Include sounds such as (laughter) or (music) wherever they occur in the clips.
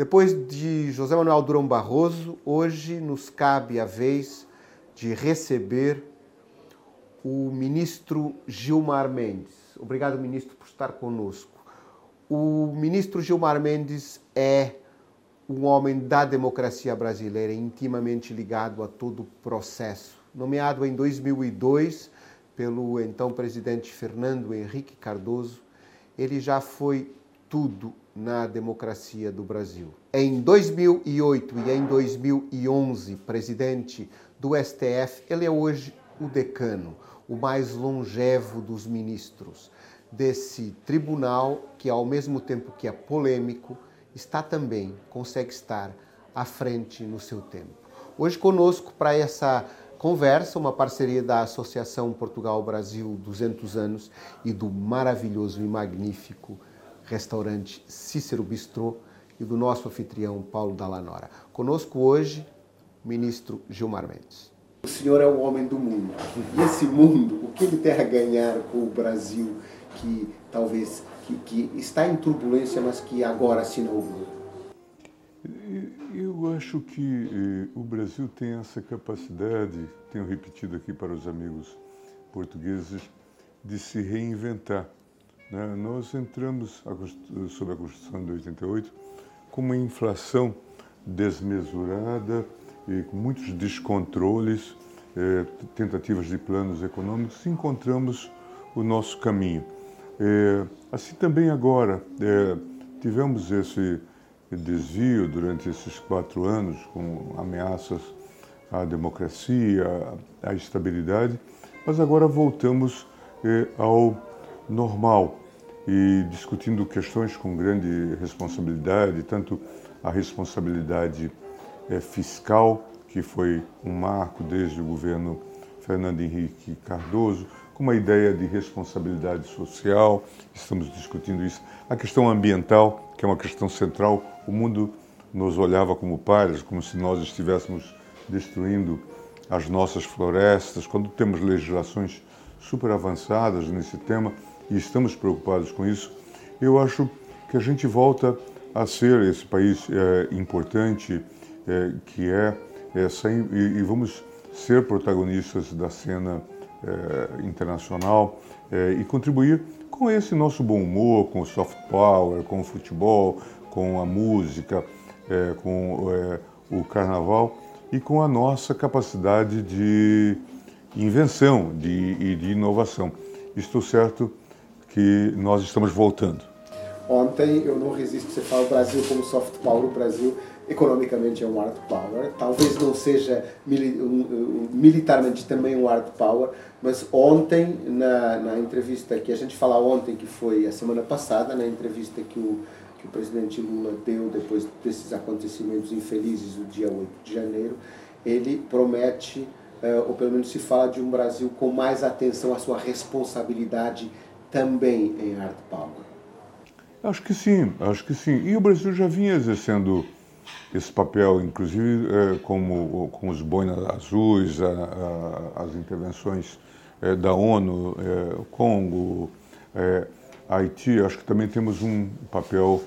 Depois de José Manuel Durão Barroso, hoje nos cabe a vez de receber o ministro Gilmar Mendes. Obrigado, ministro, por estar conosco. O ministro Gilmar Mendes é um homem da democracia brasileira, intimamente ligado a todo o processo. Nomeado em 2002 pelo então presidente Fernando Henrique Cardoso, ele já foi tudo na democracia do Brasil. Em 2008 e em 2011, presidente do STF, ele é hoje o decano, o mais longevo dos ministros desse tribunal que, ao mesmo tempo que é polêmico, está também, consegue estar à frente no seu tempo. Hoje conosco para essa conversa, uma parceria da Associação Portugal-Brasil 200 anos e do maravilhoso e magnífico restaurante Cícero Bistrô e do nosso anfitrião Paulo Dallanora. Conosco hoje, o ministro Gilmar Mendes. O senhor é o homem do mundo. E esse mundo, o que ele tem a ganhar com o Brasil, que talvez que, que está em turbulência, mas que agora se inaugura? Eu acho que eh, o Brasil tem essa capacidade, tenho repetido aqui para os amigos portugueses, de se reinventar. Né? Nós entramos sob a Constituição de 88 com uma inflação desmesurada e com muitos descontroles, eh, tentativas de planos econômicos, encontramos o nosso caminho. Eh, assim também agora, eh, tivemos esse desvio durante esses quatro anos com ameaças à democracia, à estabilidade, mas agora voltamos ao normal e discutindo questões com grande responsabilidade, tanto a responsabilidade é, fiscal, que foi um marco desde o governo Fernando Henrique Cardoso, com a ideia de responsabilidade social, estamos discutindo isso, a questão ambiental, que é uma questão central, o mundo nos olhava como pares, como se nós estivéssemos destruindo as nossas florestas, quando temos legislações super avançadas nesse tema, e estamos preocupados com isso, eu acho que a gente volta a ser esse país é, importante é, que é, essa, e, e, vamos ser protagonistas da cena é, internacional é, e contribuir com esse nosso bom humor, com o soft power, com o futebol, com a música, é, com é, o carnaval e com a nossa capacidade de invenção e de inovação. Estou certo que nós estamos voltando. Ontem eu não resisto, você fala o Brasil como soft power, o Brasil economicamente é um hard power, talvez não seja militarmente também um hard power, mas ontem, na, na entrevista que a gente fala ontem, que foi a semana passada, na entrevista que o, que o presidente Lula deu depois desses acontecimentos infelizes do dia 8 de janeiro, ele promete, eh, ou pelo menos se fala de um Brasil com mais atenção à sua responsabilidade também em hard power? Acho que sim, acho que sim. E o Brasil já vinha exercendo esse papel, inclusive é, como com os boinas azuis, a, a, as intervenções é, da ONU, é, Congo, Haiti. Acho que também temos um papel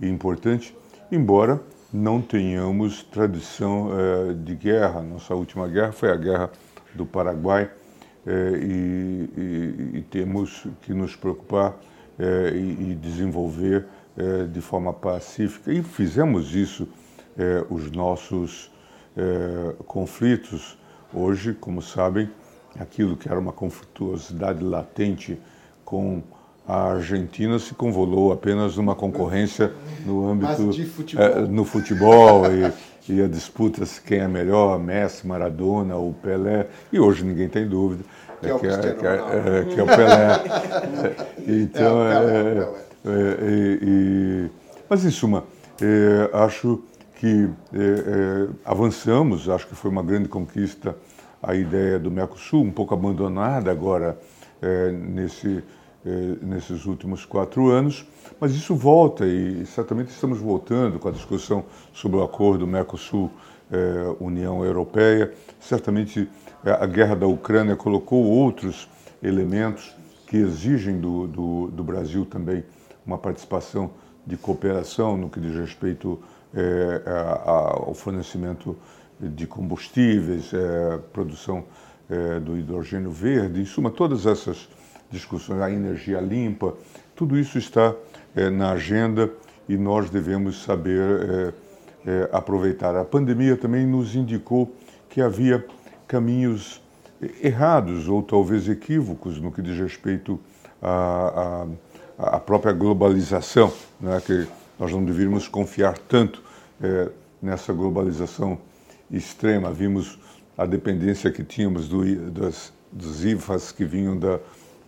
importante, embora não tenhamos tradição de guerra. Nossa última guerra foi a guerra do Paraguai e, e, e, temos que nos preocupar é, e, e, desenvolver é, de forma pacífica. E fizemos isso, os nossos conflitos. Hoje, como sabem, aquilo que era uma conflituosidade latente com a Argentina se convolou apenas numa concorrência no âmbito futebol. no futebol e, e a disputa se quem é melhor, Messi, Maradona ou Pelé, e hoje ninguém tem dúvida que, é, que, é, que, é, que é o Pelé. (laughs) então, é, é, é e, mas em suma, acho que avançamos, acho que foi uma grande conquista a ideia do Mercosul, um pouco abandonada agora nesse, nesses últimos quatro anos, mas isso volta e certamente estamos voltando com a discussão sobre o acordo Mercosul-União Europeia. Certamente a guerra da Ucrânia colocou outros elementos que exigem do, do, do Brasil também uma participação de cooperação no que diz respeito é, a, ao fornecimento de combustíveis, é, produção é, do hidrogênio verde, em suma, todas essas discussões, a energia limpa, tudo isso está é, na agenda e nós devemos saber é, é, aproveitar. A pandemia também nos indicou que havia caminhos errados ou talvez equívocos no que diz respeito à, à, à própria globalização, né? que nós não deveríamos confiar tanto é, nessa globalização extrema. Vimos a dependência que tínhamos do, das, dos IFAs que vinham da,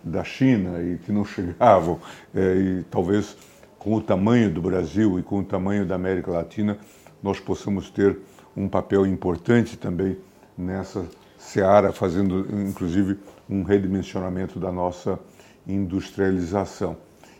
da China e que não (laughs) chegavam, é, e talvez com o tamanho do Brasil e com o tamanho da América Latina, nós possamos ter um papel importante também nessa seara, fazendo inclusive um redimensionamento da nossa industrialização.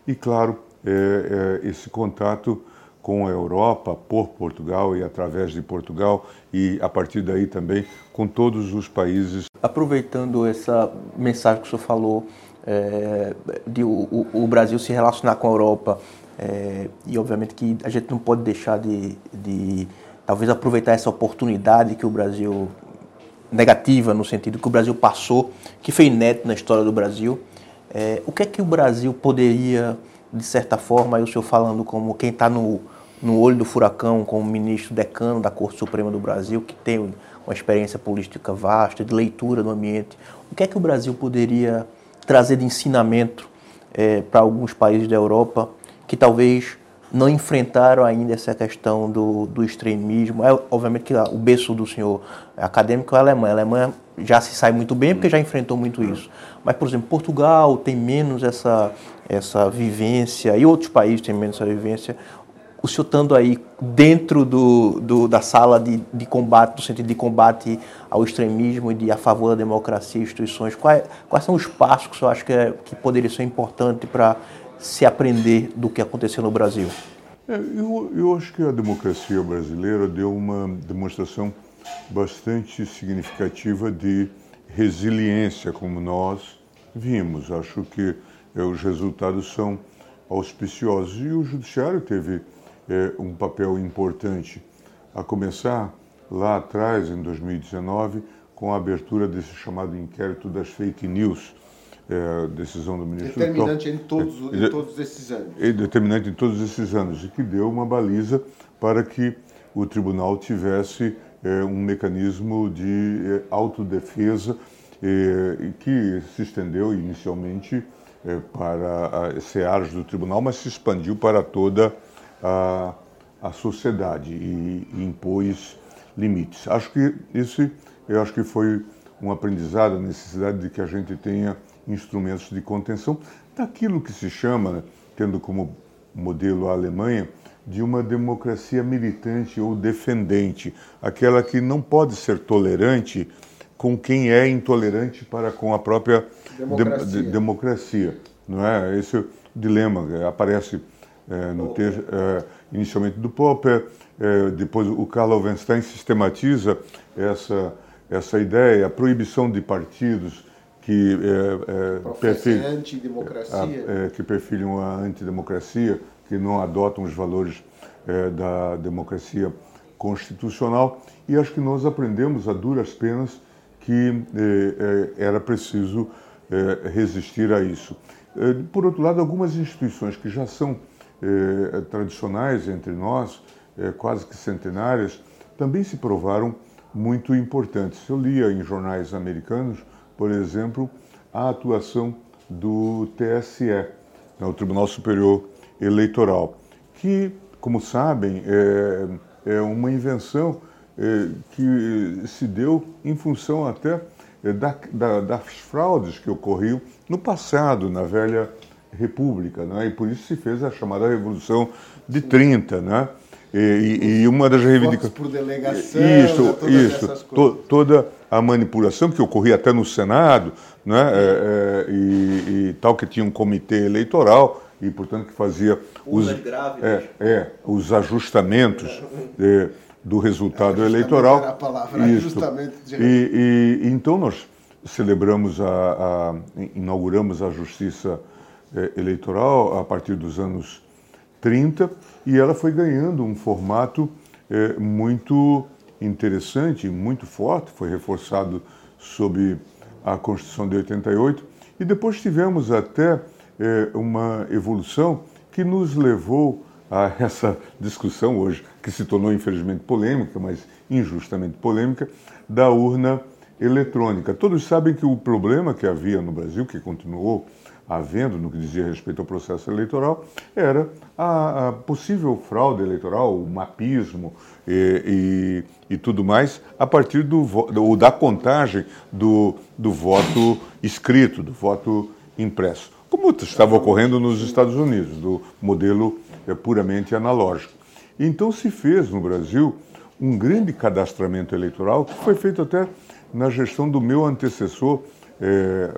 E, claro, é, é, esse contato com a Europa, por Portugal e através de Portugal, e a partir daí também com todos os países. Aproveitando essa mensagem que o senhor falou, é, de o, o, Brasil se relacionar com a Europa, é, e obviamente que a gente não pode deixar de, de talvez aproveitar essa oportunidade que o Brasil negativa no sentido que o Brasil passou, que foi inédito na história do Brasil. É, o que é que o Brasil poderia, de certa forma, aí o senhor falando como quem está no, no olho do furacão, como ministro decano da Corte Suprema do Brasil, que tem uma experiência política vasta, de leitura do ambiente, o que é que o Brasil poderia trazer ensinamento é, para alguns países da Europa que talvez não enfrentaram ainda essa questão do, do extremismo. É, obviamente que o berço do senhor acadêmico é a Alemanha. A Alemanha já se sai muito bem porque já enfrentou muito isso. Mas, por exemplo, Portugal tem menos essa, essa vivência e outros países têm menos essa vivência. O senhor estando aí dentro do, do, da sala de, de combate, no sentido de combate ao extremismo e de a favor da democracia e instituições, quais, quais são os passos que o senhor acha que, é, que poderia ser importante para se aprender do que aconteceu no Brasil? É, eu, eu acho que a democracia brasileira deu uma demonstração bastante significativa de resiliência, como nós vimos. Acho que é, os resultados são auspiciosos e o judiciário teve é, um papel importante, a começar lá atrás, em 2019, com a abertura desse chamado inquérito das fake news, é, decisão do ministro. Determinante em, todos, é, em todos esses anos. É determinante em todos esses anos, e que deu uma baliza para que o tribunal tivesse é, um mecanismo de é, autodefesa é, que se estendeu inicialmente para a SEARs do tribunal, mas se expandiu para toda a, a sociedade e, e impôs limites. Acho que isso eu acho que foi um aprendizado, a necessidade de que a gente tenha instrumentos de contenção daquilo que se chama, né, tendo como modelo a Alemanha, de uma democracia militante ou defendente, aquela que não pode ser tolerante com quem é intolerante para com a própria democracia, de, de, democracia não é? Esse é o dilema aparece é, no texto é, inicialmente do Popper, é, depois o Karl Lovenstein sistematiza essa essa ideia, a proibição de partidos, que é, é, perfil, antidemocracia. É, que perfilham a antidemocracia, que não adotam os valores da democracia constitucional. E acho que nós aprendemos a duras penas que era preciso resistir a isso. por outro lado, algumas instituições que já são tradicionais entre nós, quase que centenárias, também se provaram muito importantes. Eu lia em jornais americanos por exemplo, a atuação do TSE, né, o Tribunal Superior Eleitoral, que, como sabem, é, é uma invenção é, que se deu em função até é, da, da, das fraudes que ocorriam no passado, na velha República, né? e por isso se fez a chamada Revolução de 30, né? E, e, uma das reivindicações. por delegação, isso, né, isso, to, toda a manipulação que ocorria até no Senado, né, é, é, e, e, tal, que tinha um comitê eleitoral e, portanto, que fazia os, é, é, os ajustamentos do resultado eleitoral. Era a palavra, isso. e, e, então nós celebramos, a, a, inauguramos a justiça eleitoral a partir dos anos 30 e ela foi ganhando um formato é, muito interessante, muito forte, foi reforçado sob a Constituição de 88 e depois tivemos até é, uma evolução que nos levou a (laughs) essa discussão hoje, que se tornou infelizmente polêmica, mas injustamente polêmica, da urna eletrônica. Todos sabem que o problema que havia no Brasil, que continuou havendo no que dizia respeito ao processo eleitoral, era a, a possível fraude eleitoral, o mapismo e, e, e, tudo mais, a partir do, do, da contagem do, do voto escrito, do voto impresso. Como estava ocorrendo nos Estados Unidos, do modelo é, puramente analógico. Então se fez no Brasil um grande cadastramento eleitoral que foi feito até na gestão do meu antecessor é,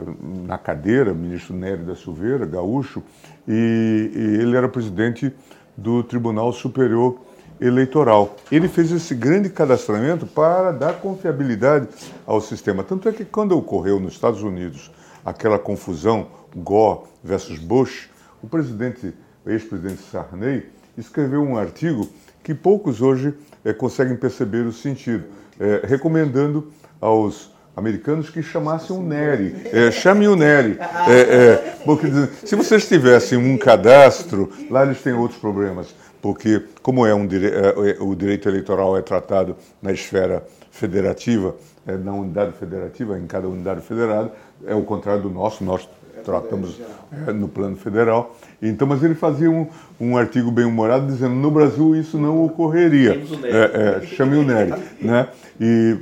na cadeira, ministro Nery da Silveira, gaúcho, e, e ele era presidente do Tribunal Superior Eleitoral. Ele fez esse grande cadastramento para dar confiabilidade ao sistema. Tanto é que quando ocorreu nos Estados Unidos aquela confusão Gore versus Bush, o presidente, ex-presidente Sarney, escreveu um artigo que poucos hoje é, conseguem perceber o sentido, é, recomendando aos americanos que chamassem o Nery. É, chame o Nery. É, é, porque se vocês tivessem um cadastro, lá eles têm outros problemas, porque como é um dire... É, é, o direito eleitoral é tratado na esfera federativa, na unidade federativa, em cada unidade federada, é o contrário do nosso, nós tratamos é, no plano federal. Então, mas ele fazia um, um artigo bem humorado dizendo no Brasil isso não ocorreria. É, é, chame o Nery, né? E,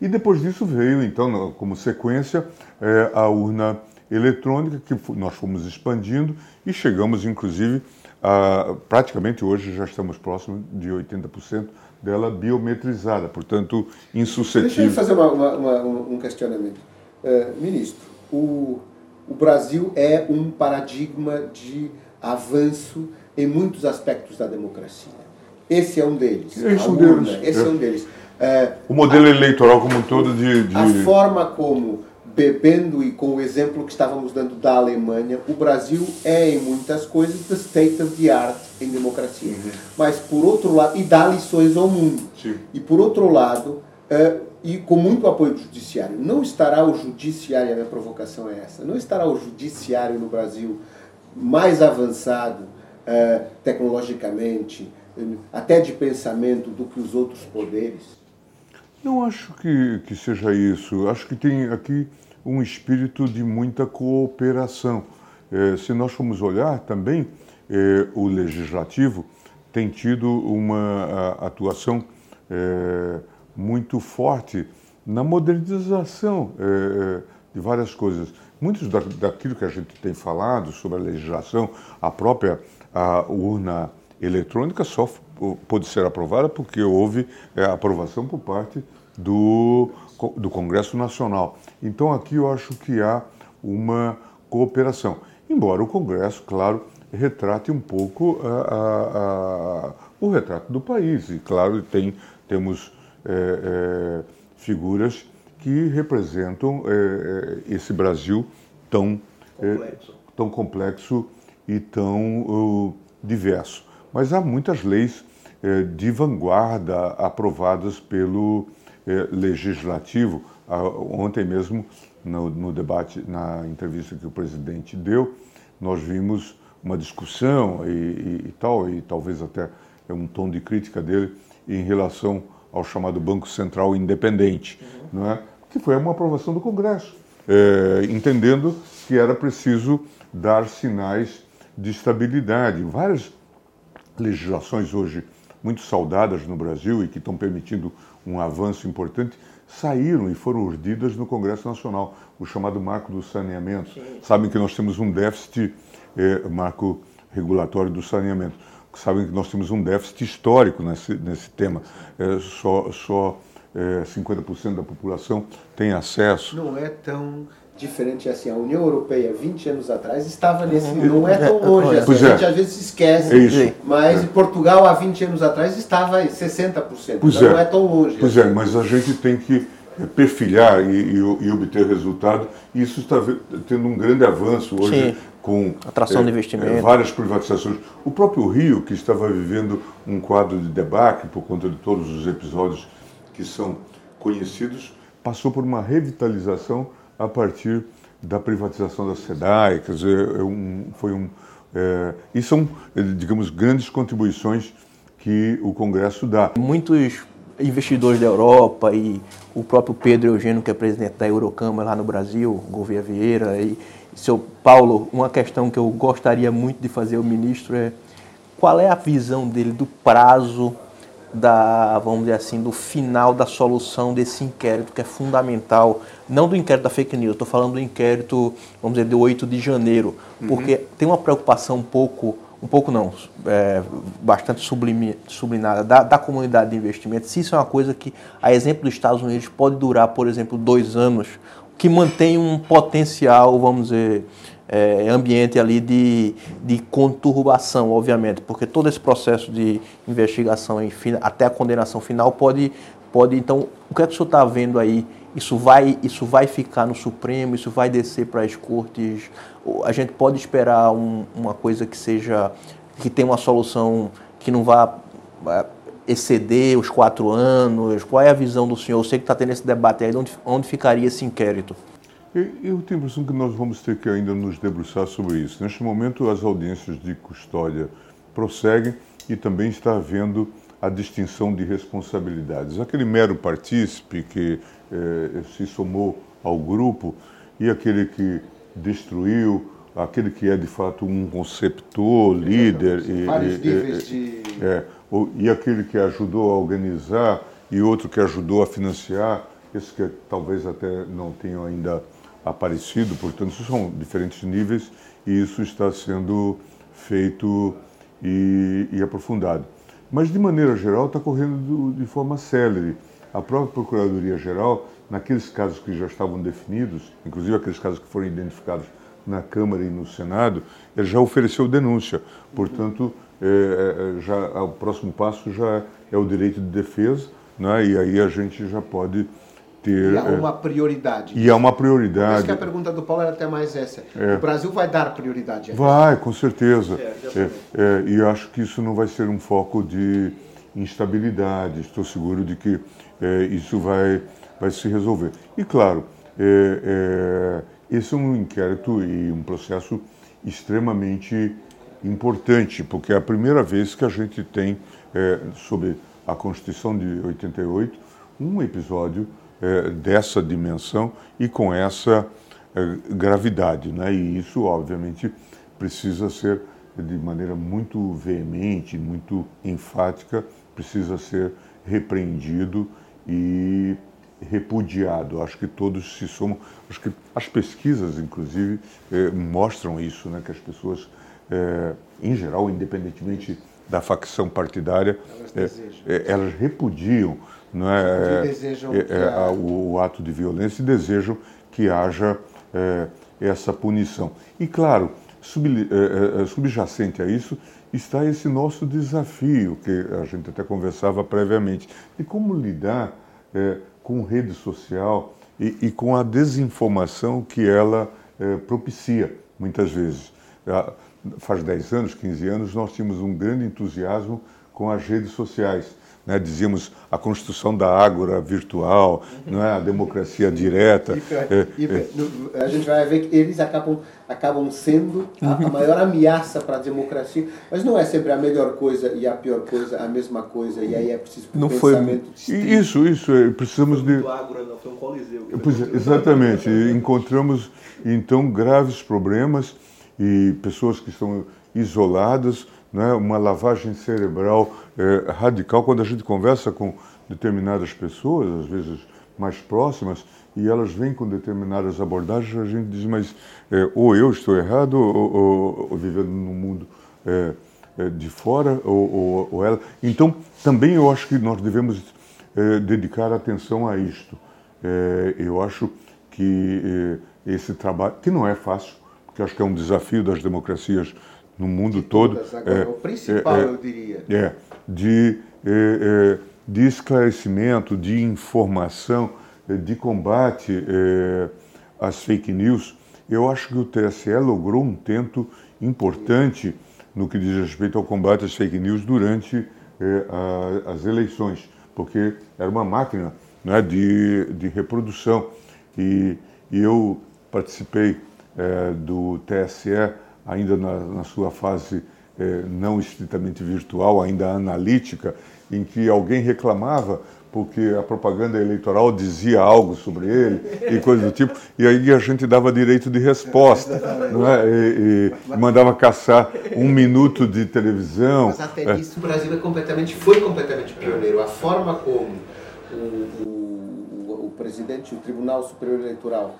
e depois disso veio, então, como sequência, é, a urna eletrônica que nós fomos expandindo e chegamos, inclusive, a, praticamente hoje já estamos próximos de 80% dela biometrizada, portanto, insuscetível. Deixa eu fazer uma, uma, uma, um questionamento. É, ministro, o o Brasil é um paradigma de avanço em muitos aspectos da democracia. Esse é um deles. Esse, um deles. Esse é. é. um deles. É, o modelo a, eleitoral como um todo de, de... A forma como, bebendo e com o exemplo que estávamos dando da Alemanha, o Brasil é em muitas coisas the state of the art em democracia. Uhum. Mas por outro lado, e dá lições ao mundo. Sim. E por outro lado, é, e com muito apoio do judiciário. Não estará o judiciário, a minha provocação é essa, não estará o judiciário no Brasil mais avançado uh, tecnologicamente, até de pensamento, do que os outros poderes? Não acho que, que seja isso. Acho que tem aqui um espírito de muita cooperação. É, se nós formos olhar também, é, o legislativo tem tido uma a, atuação é, muito forte na modernização é, de várias coisas. Muitos da, daquilo que a gente tem falado sobre a legislação, a própria a urna eletrônica só pôde ser aprovada porque houve é, aprovação por parte do, do Congresso Nacional. Então aqui eu acho que há uma cooperação. Embora o Congresso, claro, retrate um pouco a, a, a, o retrato do país. E, claro, tem, temos é, é, figuras que representam é, é esse Brasil tão complexo, tão complexo e tão uh, diverso. Mas há muitas leis de vanguarda aprovadas pelo legislativo. ontem mesmo, no, no debate, na entrevista que o presidente deu, nós vimos uma discussão e, e, e, tal, e talvez até um tom de crítica dele em relação ao chamado Banco Central Independente, uhum. não é? que foi uma aprovação do Congresso, é, entendendo que era preciso dar sinais de estabilidade. Várias legislações hoje muito saudadas no Brasil e que estão permitindo um avanço importante saíram e foram urdidas no Congresso Nacional, o chamado marco do saneamento. Sim. Sabem que nós temos um déficit, é, marco regulatório do saneamento sabem que nós temos um déficit histórico nesse, nesse tema. É, só só é, 50% da população tem acesso. Não é tão diferente assim. A União Europeia, 20 anos atrás, estava nesse. Não é tão longe. Assim, a gente é. às vezes se esquece. É isso. Mas é. Portugal, há 20 anos atrás, estava em 60%. Pois então não é tão longe. Pois assim. é, mas a gente tem que perfilhar e, e, e, obter resultado. E isso está tendo um grande avanço hoje Sim. com atração é, de investimento. É, várias privatizações. O próprio Rio, que estava vivendo um quadro de debacle por conta de todos os episódios que são conhecidos, passou por uma revitalização a partir da privatização da SEDAI, quer dizer, é um, foi um... É, e são, digamos, grandes contribuições que o Congresso dá. Muitos investidores da Europa e o próprio Pedro Eugênio, que é presidente da Eurocâmara lá no Brasil, Gouveia Vieira e seu Paulo, uma questão que eu gostaria muito de fazer ao ministro é qual é a visão dele do prazo da, vamos dizer assim, do final da solução desse inquérito que é fundamental, não do inquérito da fake news, estou falando do inquérito, vamos dizer, de 8 de janeiro, uhum. porque tem uma preocupação um pouco um pouco não, é, bastante sublime, sublinada da, da, comunidade de investimento, se isso é uma coisa que, a exemplo dos Estados Unidos, pode durar, por exemplo, dois anos, que mantém um potencial, vamos dizer, é, ambiente ali de, de conturbação, obviamente, porque todo esse processo de investigação até a condenação final pode, pode então, o que é que o senhor está vendo aí isso vai, isso vai ficar no Supremo, isso vai descer para as cortes. A gente pode esperar um, uma coisa que seja, que tenha uma solução que não vá exceder os quatro anos. Qual é a visão do senhor? Eu sei que está tendo esse debate aí, onde, onde ficaria esse inquérito? Eu tenho a impressão que nós vamos ter que ainda nos debruçar sobre isso. Neste momento, as audiências de custódia prosseguem e também está havendo a distinção de responsabilidades. Aquele mero partícipe que eh, se somou ao grupo e aquele que destruiu, aquele que é de fato um conceptor, líder. E, vários e, níveis de. É, e aquele que ajudou a organizar e outro que ajudou a financiar, esses que talvez até não tenham ainda aparecido, portanto, são diferentes níveis e isso está sendo feito e, e aprofundado. Mas, de maneira geral, está correndo de forma célere. A própria Procuradoria-Geral, naqueles casos que já estavam definidos, inclusive aqueles casos que foram identificados na Câmara e no Senado, já ofereceu denúncia. Portanto, é, é já, o próximo passo já é o direito de defesa, né? e aí a gente já pode ter. E há uma prioridade. E há uma prioridade. Acho que a pergunta do Paulo era até mais essa. É. O Brasil vai dar prioridade a isso? Vai, com certeza. É, é, e acho que isso não vai ser um foco de instabilidade. Estou seguro de que é, isso vai, vai se resolver. E, claro, é, é, esse é um inquérito e um processo extremamente importante, porque é a primeira vez que a gente tem, sobre a Constituição de 88, um episódio é, dessa dimensão e com essa é, gravidade. Né? E isso, obviamente, precisa ser de maneira muito veemente, muito enfática, precisa ser repreendido e repudiado. Acho que todos se somam. Acho que as pesquisas, inclusive, eh, mostram isso, né? que as pessoas, eh, em geral, independentemente da facção partidária, elas, eh, elas repudiam não é, é, é, a... o, o, ato de violência e desejam que haja é, essa punição. E, claro, sub, é, é, subjacente a isso está esse nosso desafio, que a gente até conversava previamente, de como lidar com rede social e, e, com a desinformação que ela propicia, muitas vezes. Faz 10 anos, 15 anos, nós tínhamos um grande entusiasmo com as redes sociais né, dizíamos a construção da ágora virtual, não é? a democracia direta. E, é, e, é. A gente vai ver que eles acabam, acabam sendo a, a, maior ameaça para a democracia, mas não é sempre a melhor coisa e a pior coisa a mesma coisa, e aí é preciso não pensamento foi Isso, isso, é, precisamos de... Ágora, não, foi um coliseu. Pois, exatamente, encontramos então graves problemas e pessoas que estão isoladas, né, uma lavagem cerebral é, radical quando a gente conversa com determinadas pessoas, às vezes mais próximas, e elas vêm com determinadas abordagens, a gente diz, mas é, ou eu estou errado, ou, ou, ou vivendo num mundo é, de fora, ou, ou, ela. Então, também eu acho que nós devemos dedicar atenção a isto. Eu acho que esse trabalho, que não é fácil, porque acho que é um desafio das democracias no mundo todo. Agora, é, o principal, é, eu diria. É, de, é, é, de esclarecimento, de informação, de combate às fake news, eu acho que o TSE logrou um tento importante no que diz respeito ao combate às fake news durante a, as eleições, porque era uma máquina né, de, de reprodução. E, e eu participei é, do TSE ainda na, na sua fase é, não estritamente virtual, ainda analítica, em que alguém reclamava porque a propaganda eleitoral dizia algo sobre ele e coisa do tipo, e aí a gente dava direito de resposta, é? e, e mandava caçar um minuto de televisão. Mas até isso o Brasil é completamente, foi completamente pioneiro. A forma como o, o, o presidente, o Tribunal Superior Eleitoral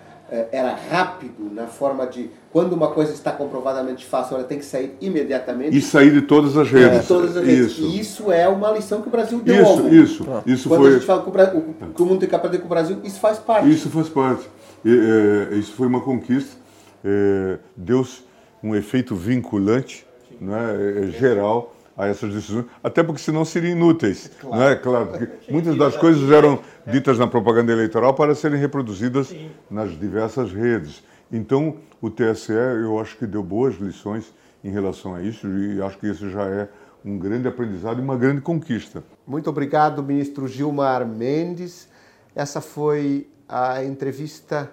era rápido na forma de quando uma coisa está comprovadamente fácil, ela tem que sair imediatamente. E sair de todas as redes. É, de todas as redes. Isso. E isso é uma lição que o Brasil deu isso, ao mundo. Isso, isso. Quando foi... a gente fala que o, Brasil, que o mundo tem que aprender com o Brasil, isso faz parte. Isso faz parte. E, é, isso foi uma conquista. É, Deu-se um efeito vinculante, né, é, geral a essas decisões, até porque senão seriam inúteis. Claro. Não é? claro porque muitas das coisas eram ditas na propaganda eleitoral para serem reproduzidas Sim. nas diversas redes. Então, o TSE, eu acho que deu boas lições em relação a isso e acho que isso já é um grande aprendizado e uma grande conquista. Muito obrigado, ministro Gilmar Mendes. Essa foi a entrevista,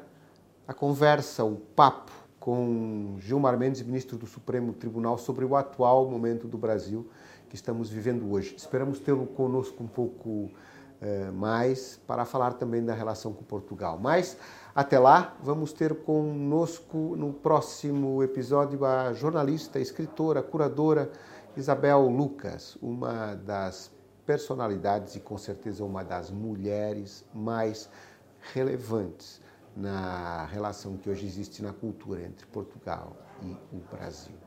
a conversa, o papo com Gilmar Mendes, ministro do Supremo Tribunal, sobre o atual momento do Brasil que estamos vivendo hoje. Esperamos tê-lo conosco um pouco eh, mais para falar também da relação com Portugal. Mas até lá, vamos ter conosco no próximo episódio a jornalista, escritora, curadora Isabel Lucas, uma das personalidades e com certeza uma das mulheres mais relevantes na relação que hoje existe na cultura entre Portugal e o Brasil.